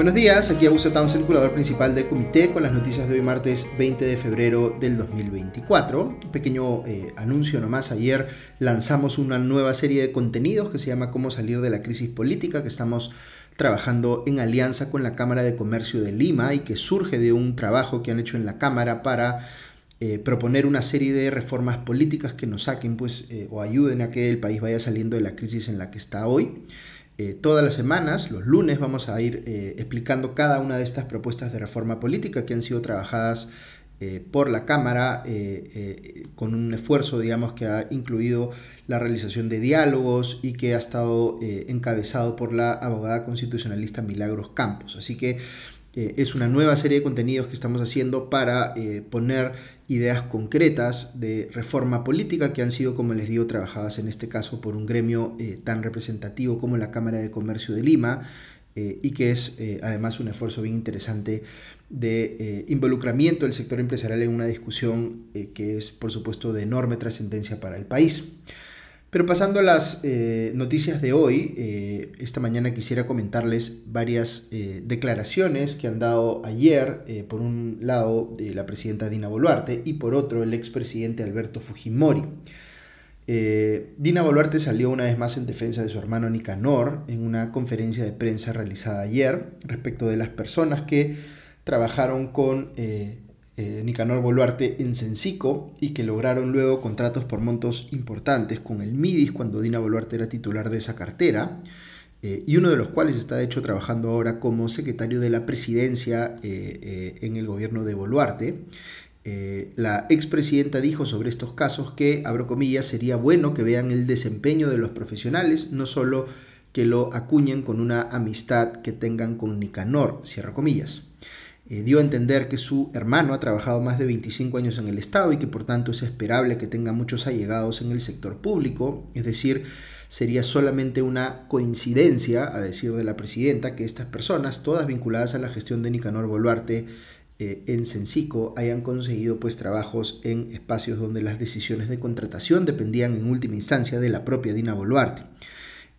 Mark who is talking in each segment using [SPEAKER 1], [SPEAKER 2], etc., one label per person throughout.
[SPEAKER 1] Buenos días, aquí Augusto Townsend, curador principal del comité, con las noticias de hoy martes 20 de febrero del 2024. Un pequeño eh, anuncio nomás, ayer lanzamos una nueva serie de contenidos que se llama Cómo salir de la crisis política, que estamos trabajando en alianza con la Cámara de Comercio de Lima y que surge de un trabajo que han hecho en la Cámara para eh, proponer una serie de reformas políticas que nos saquen pues, eh, o ayuden a que el país vaya saliendo de la crisis en la que está hoy. Eh, todas las semanas, los lunes, vamos a ir explicando cada una de estas propuestas de reforma política que han sido trabajadas por la Cámara con un esfuerzo, digamos, que ha incluido la realización de diálogos y que ha estado encabezado por la abogada constitucionalista Milagros Campos. Así que es una nueva serie de contenidos que estamos haciendo para poner ideas concretas de reforma política que han sido, como les digo, trabajadas en este caso por un gremio eh, tan representativo como la Cámara de Comercio de Lima eh, y que es eh, además un esfuerzo bien interesante de involucramiento del sector empresarial en una discusión que es, por supuesto, de enorme trascendencia para el país. Pero pasando a las eh, noticias de hoy, eh, esta mañana quisiera comentarles varias eh, declaraciones que han dado ayer, por un lado, la presidenta Dina Boluarte y por otro, el expresidente Alberto Fujimori. Dina Boluarte salió una vez más en defensa de su hermano Nicanor en una conferencia de prensa realizada ayer respecto de las personas que trabajaron con eh, Nicanor Boluarte en Sencico y que lograron luego contratos por montos importantes con el MIDIS cuando Dina Boluarte era titular de esa cartera. Eh, y uno de los cuales está de hecho trabajando ahora como secretario de la presidencia eh, en el gobierno de Boluarte. la expresidenta dijo sobre estos casos que, abro comillas, sería bueno que vean el desempeño de los profesionales, no solo que lo acuñen con una amistad que tengan con Nicanor, cierro comillas. Eh, dio a entender que su hermano ha trabajado más de 25 años en el Estado y que por tanto es esperable que tenga muchos allegados en el sector público, es decir, sería solamente una coincidencia, a decir de la presidenta, que estas personas, todas vinculadas a la gestión de Nicanor Boluarte eh, en Sencico, hayan conseguido pues trabajos en espacios donde las decisiones de contratación dependían en última instancia de la propia Dina Boluarte.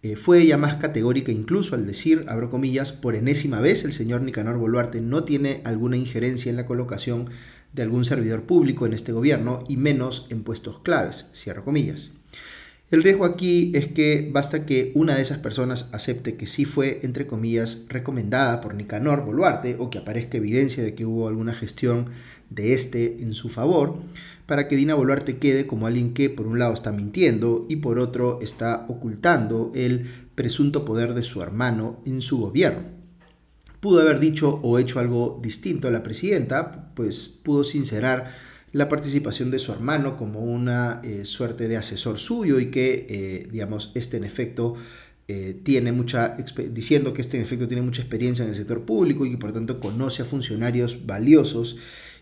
[SPEAKER 1] Eh, fue ella más categórica incluso al decir, abro comillas, por enésima vez el señor Nicanor Boluarte no tiene alguna injerencia en la colocación de algún servidor público en este gobierno y menos en puestos claves, cierro comillas. El riesgo aquí es que basta que una de esas personas acepte que sí fue, entre comillas, recomendada por Nicanor Boluarte o que aparezca evidencia de que hubo alguna gestión de este en su favor, para que Dina Boluarte quede como alguien que por un lado está mintiendo y por otro está ocultando el presunto poder de su hermano en su gobierno. Pudo haber dicho o hecho algo distinto a la presidenta, pues pudo sincerar la participación de su hermano como una eh, suerte de asesor suyo y que, eh, digamos, este en efecto eh, tiene mucha, diciendo que este en efecto tiene mucha experiencia en el sector público y que por tanto conoce a funcionarios valiosos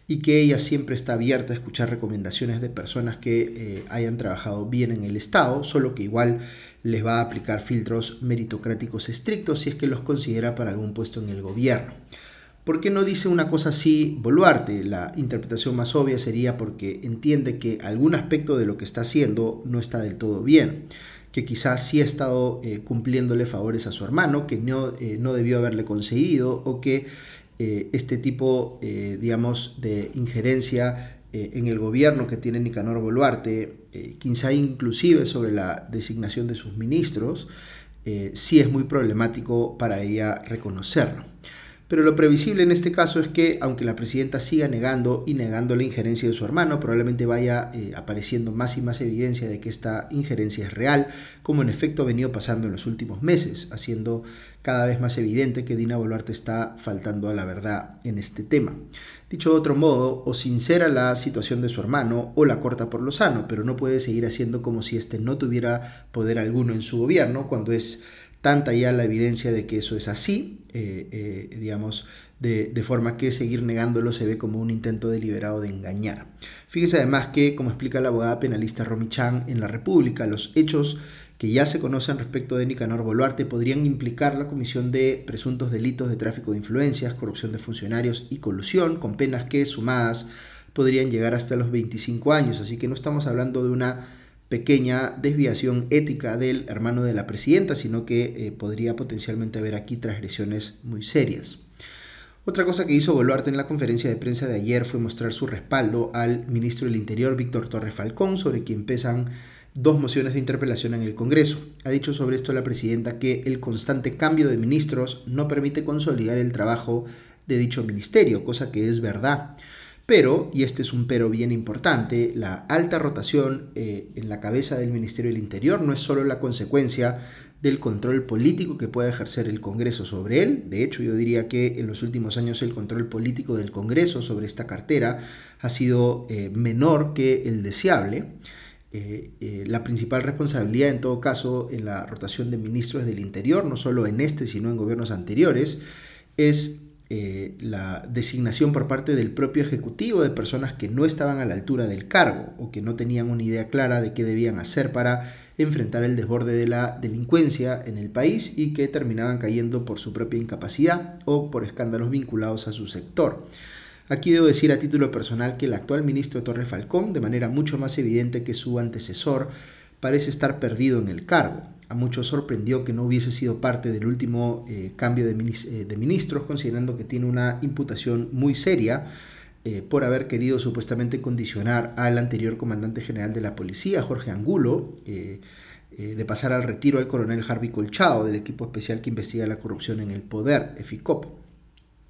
[SPEAKER 1] y que ella siempre está abierta a escuchar recomendaciones de personas que hayan trabajado bien en el Estado, solo que igual les va a aplicar filtros meritocráticos estrictos si es que los considera para algún puesto en el gobierno. ¿Por qué no dice una cosa así Boluarte? La interpretación más obvia sería porque entiende que algún aspecto de lo que está haciendo no está del todo bien, que quizás sí ha estado eh, cumpliéndole favores a su hermano, que no, eh, no debió haberle conseguido, o que eh, este tipo, digamos, de injerencia en el gobierno que tiene Nicanor Boluarte, quizá inclusive sobre la designación de sus ministros, sí es muy problemático para ella reconocerlo. Pero lo previsible en este caso es que, aunque la presidenta siga negando y negando la injerencia de su hermano, probablemente vaya eh, apareciendo más y más evidencia de que esta injerencia es real, como en efecto ha venido pasando en los últimos meses, haciendo cada vez más evidente que Dina Boluarte está faltando a la verdad en este tema. Dicho de otro modo, o sincera la situación de su hermano o la corta por lo sano, pero no puede seguir haciendo como si éste no tuviera poder alguno en su gobierno cuando es tanta ya la evidencia de que eso es así, eh, eh, digamos, de, forma que seguir negándolo se ve como un intento deliberado de engañar. Fíjese además que, como explica la abogada penalista Romy Chan en La República, los hechos que ya se conocen respecto de Nicanor Boluarte podrían implicar la comisión de presuntos delitos de tráfico de influencias, corrupción de funcionarios y colusión, con penas que sumadas podrían llegar hasta los 25 años. Así que no estamos hablando de una pequeña desviación ética del hermano de la presidenta, sino que eh, podría potencialmente haber aquí transgresiones muy serias. Otra cosa que hizo Boluarte en la conferencia de prensa de ayer fue mostrar su respaldo al ministro del Interior, Víctor Torres Falcón, sobre quien pesan dos mociones de interpelación en el Congreso. Ha dicho sobre esto la presidenta que el constante cambio de ministros no permite consolidar el trabajo de dicho ministerio, cosa que es verdad. Pero, y este es un pero bien importante, la alta rotación eh, en la cabeza del Ministerio del Interior no es solo la consecuencia del control político que puede ejercer el Congreso sobre él. De hecho, yo diría que en los últimos años el control político del Congreso sobre esta cartera ha sido eh, menor que el deseable. Eh, la principal responsabilidad en todo caso en la rotación de ministros del Interior, no solo en este, sino en gobiernos anteriores, es la designación por parte del propio Ejecutivo de personas que no estaban a la altura del cargo o que no tenían una idea clara de qué debían hacer para enfrentar el desborde de la delincuencia en el país y que terminaban cayendo por su propia incapacidad o por escándalos vinculados a su sector. Aquí debo decir a título personal que el actual ministro Torre Falcón, de manera mucho más evidente que su antecesor, parece estar perdido en el cargo. A muchos sorprendió que no hubiese sido parte del último eh, cambio de, eh, de ministros, considerando que tiene una imputación muy seria eh, por haber querido supuestamente condicionar al anterior comandante general de la policía, Jorge Angulo, de pasar al retiro al coronel Harvey Colchado del equipo especial que investiga la corrupción en el poder, EFICOP.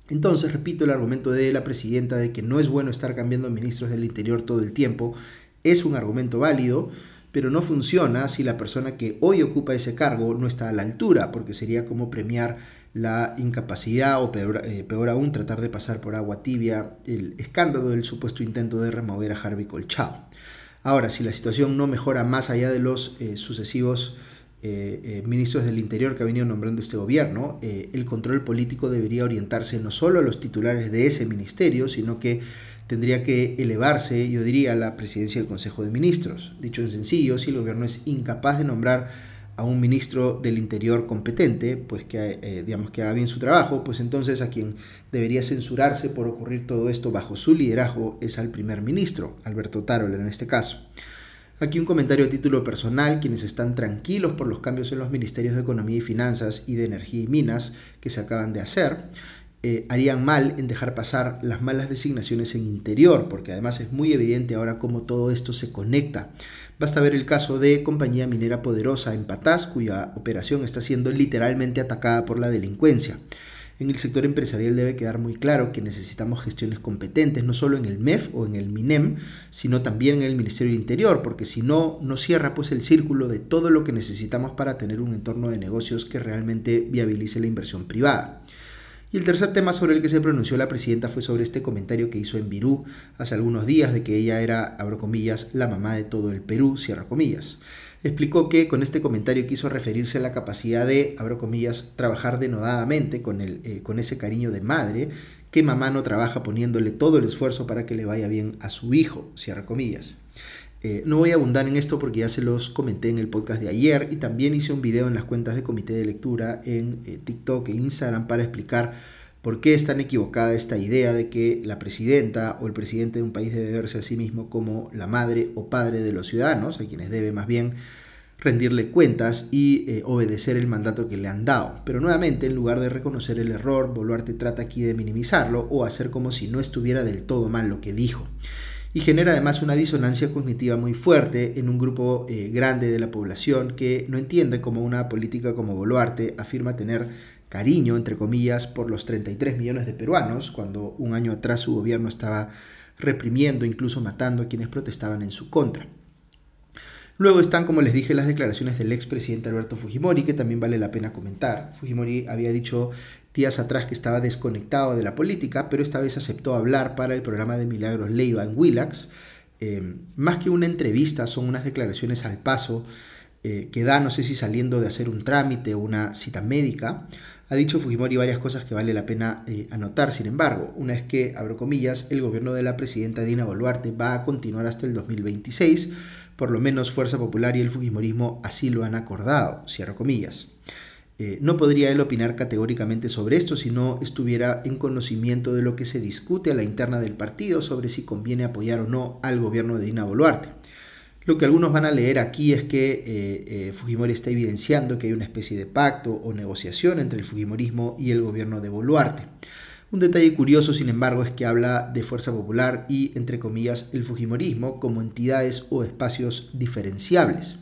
[SPEAKER 1] Entonces, repito el argumento de la presidenta de que no es bueno estar cambiando ministros del interior todo el tiempo, es un argumento válido, pero no funciona si la persona que hoy ocupa ese cargo no está a la altura, porque sería como premiar la incapacidad o peor, eh, aún tratar de pasar por agua tibia el escándalo del supuesto intento de remover a Harvey Colchado. Ahora, si la situación no mejora más allá de los eh, sucesivos eh, ministros del Interior que ha venido nombrando este gobierno, el control político debería orientarse no solo a los titulares de ese ministerio, sino que tendría que elevarse, yo diría, a la presidencia del Consejo de Ministros. Dicho en sencillo, si el gobierno es incapaz de nombrar a un ministro del Interior competente, pues que, eh, digamos, que haga bien su trabajo, pues entonces a quien debería censurarse por ocurrir todo esto bajo su liderazgo es al primer ministro, Alberto Tarola en este caso. Aquí un comentario a título personal, quienes están tranquilos por los cambios en los ministerios de Economía y Finanzas y de Energía y Minas que se acaban de hacer, eh, harían mal en dejar pasar las malas designaciones en interior, porque además es muy evidente ahora cómo todo esto se conecta. Basta ver el caso de Compañía Minera Poderosa en Patás, cuya operación está siendo literalmente atacada por la delincuencia. En el sector empresarial debe quedar muy claro que necesitamos gestiones competentes, no solo en el MEF o en el MINEM, sino también en el Ministerio del Interior, porque si no, no cierra pues el círculo de todo lo que necesitamos para tener un entorno de negocios que realmente viabilice la inversión privada. Y el tercer tema sobre el que se pronunció la presidenta fue sobre este comentario que hizo en Virú hace algunos días de que ella era, abro comillas, la mamá de todo el Perú, cierra comillas. Explicó que con este comentario quiso referirse a la capacidad de, abro comillas, trabajar denodadamente con, el, eh, con ese cariño de madre que mamá no trabaja poniéndole todo el esfuerzo para que le vaya bien a su hijo, cierra comillas. Eh, no voy a abundar en esto porque ya se los comenté en el podcast de ayer y también hice un video en las cuentas de comité de lectura en eh, TikTok e Instagram para explicar por qué es tan equivocada esta idea de que la presidenta o el presidente de un país debe verse a sí mismo como la madre o padre de los ciudadanos, a quienes debe más bien rendirle cuentas y eh, obedecer el mandato que le han dado. Pero nuevamente, en lugar de reconocer el error, Boluarte trata aquí de minimizarlo o hacer como si no estuviera del todo mal lo que dijo y genera además una disonancia cognitiva muy fuerte en un grupo eh, grande de la población que no entiende cómo una política como Boluarte afirma tener cariño, entre comillas, por los 33 millones de peruanos, cuando un año atrás su gobierno estaba reprimiendo, incluso matando a quienes protestaban en su contra. Luego están, como les dije, las declaraciones del expresidente Alberto Fujimori, que también vale la pena comentar. Fujimori había dicho días atrás que estaba desconectado de la política, pero esta vez aceptó hablar para el programa de Milagros Leiva en Willax. Eh, más que una entrevista, son unas declaraciones al paso eh, que da, no sé si saliendo de hacer un trámite o una cita médica. Ha dicho Fujimori varias cosas que vale la pena eh, anotar, sin embargo, una es que, abro comillas, el gobierno de la presidenta Dina Boluarte va a continuar hasta el 2026, por lo menos Fuerza Popular y el Fujimorismo así lo han acordado, cierro comillas. Eh, no podría él opinar categóricamente sobre esto si no estuviera en conocimiento de lo que se discute a la interna del partido sobre si conviene apoyar o no al gobierno de Dina Boluarte. Lo que algunos van a leer aquí es que eh, eh, Fujimori está evidenciando que hay una especie de pacto o negociación entre el Fujimorismo y el gobierno de Boluarte. Un detalle curioso, sin embargo, es que habla de Fuerza Popular y, entre comillas, el Fujimorismo como entidades o espacios diferenciables.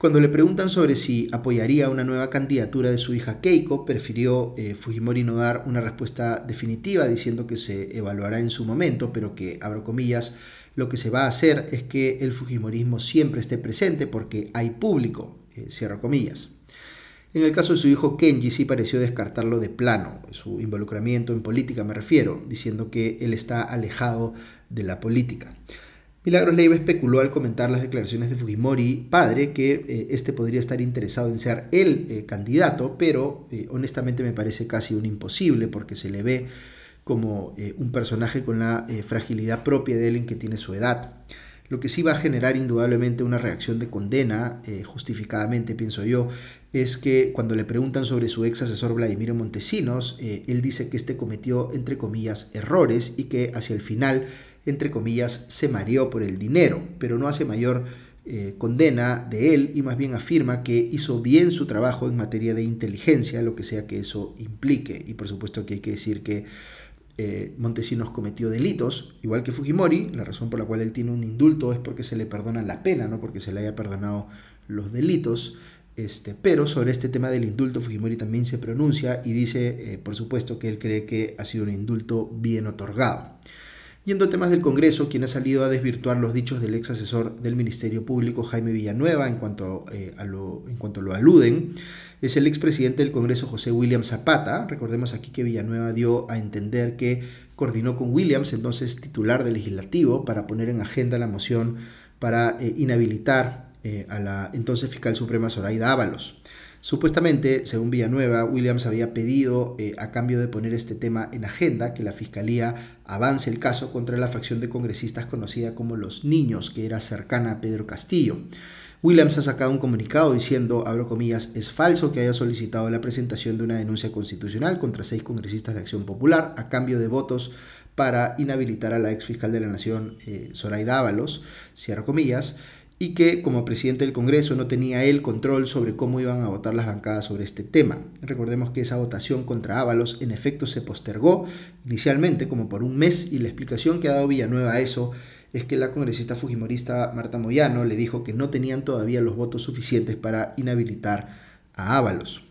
[SPEAKER 1] Cuando le preguntan sobre si apoyaría una nueva candidatura de su hija Keiko, prefirió eh, Fujimori no dar una respuesta definitiva diciendo que se evaluará en su momento, pero que, abro comillas, lo que se va a hacer es que el Fujimorismo siempre esté presente porque hay público, eh, cierro comillas. En el caso de su hijo Kenji sí pareció descartarlo de plano, su involucramiento en política me refiero, diciendo que él está alejado de la política. Milagros Leiva especuló al comentar las declaraciones de Fujimori, padre, que eh, este podría estar interesado en ser el eh, candidato, pero eh, honestamente me parece casi un imposible porque se le ve como un personaje con la fragilidad propia de él en que tiene su edad. Lo que sí va a generar indudablemente una reacción de condena, justificadamente pienso yo, es que cuando le preguntan sobre su ex asesor Vladimiro Montesinos, él dice que este cometió, entre comillas, errores y que hacia el final, entre comillas, se mareó por el dinero, pero no hace mayor eh, condena de él y más bien afirma que hizo bien su trabajo en materia de inteligencia, lo que sea que eso implique. Y por supuesto que hay que decir que eh, Montesinos cometió delitos, igual que Fujimori, la razón por la cual él tiene un indulto es porque se le perdona la pena, no porque se le haya perdonado los delitos. Este, pero sobre este tema del indulto, Fujimori también se pronuncia y dice, eh, por supuesto, que él cree que ha sido un indulto bien otorgado. Yendo a temas del Congreso, quien ha salido a desvirtuar los dichos del ex asesor del Ministerio Público, Jaime Villanueva, en cuanto, eh, a lo, en cuanto lo aluden, es el expresidente del Congreso, José William Zapata. Recordemos aquí que Villanueva dio a entender que coordinó con Williams, entonces titular del legislativo, para poner en agenda la moción para eh, inhabilitar eh, a la entonces fiscal suprema Zoraida Ábalos. Supuestamente, según Villanueva, Williams había pedido, eh, a cambio de poner este tema en agenda, que la Fiscalía avance el caso contra la facción de congresistas conocida como Los Niños, que era cercana a Pedro Castillo. Williams ha sacado un comunicado diciendo, abro comillas, es falso que haya solicitado la presentación de una denuncia constitucional contra seis congresistas de Acción Popular a cambio de votos para inhabilitar a la ex fiscal de la Nación, eh, Zoraida Ábalos, cierro comillas, y que como presidente del Congreso no tenía él control sobre cómo iban a votar las bancadas sobre este tema. Recordemos que esa votación contra Ábalos en efecto se postergó inicialmente como por un mes y la explicación que ha dado Villanueva a eso es que la congresista fujimorista Marta Moyano le dijo que no tenían todavía los votos suficientes para inhabilitar a Ábalos.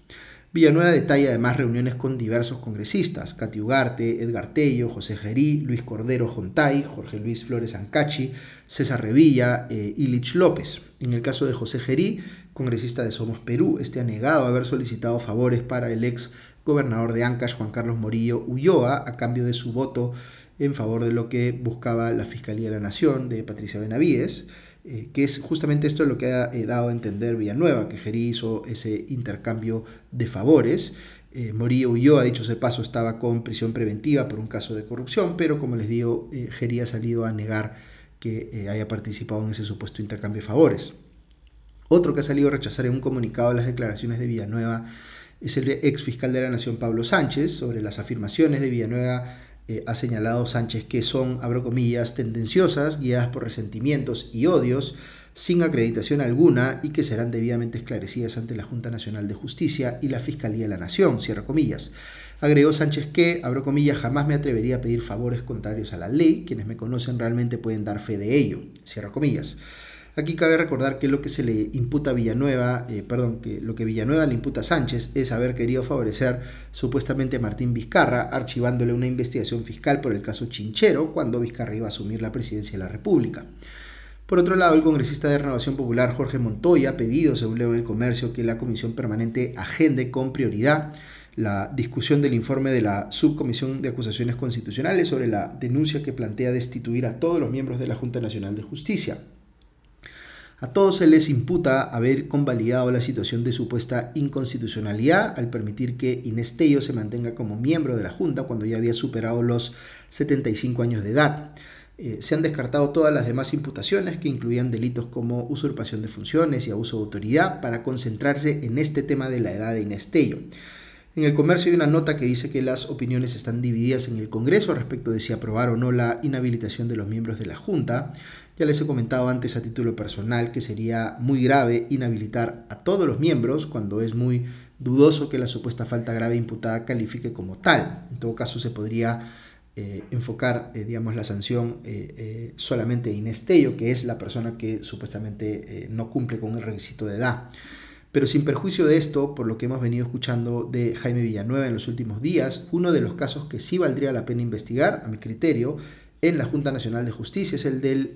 [SPEAKER 1] Villanueva detalla además reuniones con diversos congresistas, Cati Ugarte, Edgar Tello, José Gerí, Luis Cordero Jontay, Jorge Luis Flores Ancachi, César Revilla e Ilich López. En el caso de José Gerí, congresista de Somos Perú, este ha negado haber solicitado favores para el ex gobernador de Ancash, Juan Carlos Morillo Ulloa, a cambio de su voto en favor de lo que buscaba la Fiscalía de la Nación de Patricia Benavides. Eh, que es justamente esto lo que ha eh, dado a entender Villanueva, que Gerí hizo ese intercambio de favores. Eh, Morillo Ulloa, dicho ese paso, estaba con prisión preventiva por un caso de corrupción, pero como les digo, eh, Gerí ha salido a negar que haya participado en ese supuesto intercambio de favores. Otro que ha salido a rechazar en un comunicado las declaraciones de Villanueva es el ex fiscal de la Nación Pablo Sánchez sobre las afirmaciones de Villanueva eh, ha señalado Sánchez que son, abro comillas, tendenciosas, guiadas por resentimientos y odios, sin acreditación alguna y que serán debidamente esclarecidas ante la Junta Nacional de Justicia y la Fiscalía de la Nación, cierra comillas. Agregó Sánchez que, abro comillas, jamás me atrevería a pedir favores contrarios a la ley, quienes me conocen realmente pueden dar fe de ello, cierra comillas. Aquí cabe recordar que lo que se le imputa a Villanueva, eh, perdón, que lo que Villanueva le imputa a Sánchez es haber querido favorecer supuestamente a Martín Vizcarra, archivándole una investigación fiscal por el caso Chinchero, cuando Vizcarra iba a asumir la presidencia de la República. Por otro lado, el congresista de Renovación Popular Jorge Montoya ha pedido, según leo en el comercio, que la comisión permanente agende con prioridad la discusión del informe de la Subcomisión de Acusaciones Constitucionales sobre la denuncia que plantea destituir a todos los miembros de la Junta Nacional de Justicia. A todos se les imputa haber convalidado la situación de supuesta inconstitucionalidad al permitir que Inés se mantenga como miembro de la Junta cuando ya había superado los 75 años de edad. Eh, se han descartado todas las demás imputaciones que incluían delitos como usurpación de funciones y abuso de autoridad para concentrarse en este tema de la edad de Inés. En el comercio hay una nota que dice que las opiniones están divididas en el Congreso respecto de si aprobar o no la inhabilitación de los miembros de la Junta. Ya les he comentado antes a título personal que sería muy grave inhabilitar a todos los miembros cuando es muy dudoso que la supuesta falta grave imputada califique como tal. En todo caso, se podría eh, enfocar, eh, digamos, la sanción eh, solamente en Estello, que es la persona que supuestamente no cumple con el requisito de edad. Pero sin perjuicio de esto, por lo que hemos venido escuchando de Jaime Villanueva en los últimos días, uno de los casos que sí valdría la pena investigar, a mi criterio, en la Junta Nacional de Justicia es el del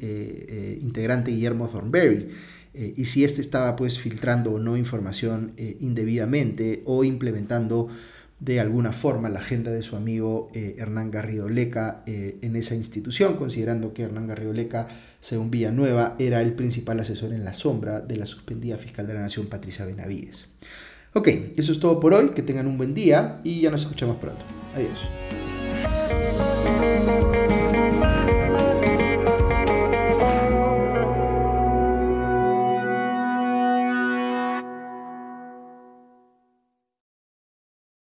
[SPEAKER 1] integrante Guillermo Thornberry. y si éste estaba pues filtrando o no información indebidamente o implementando de alguna forma la agenda de su amigo eh, Hernán Garrido Leca eh, en esa institución, considerando que Hernán Garrido Leca, según Villanueva, era el principal asesor en la sombra de la suspendida fiscal de la Nación, Patricia Benavides. Ok, eso es todo por hoy, que tengan un buen día y ya nos escuchamos pronto. Adiós.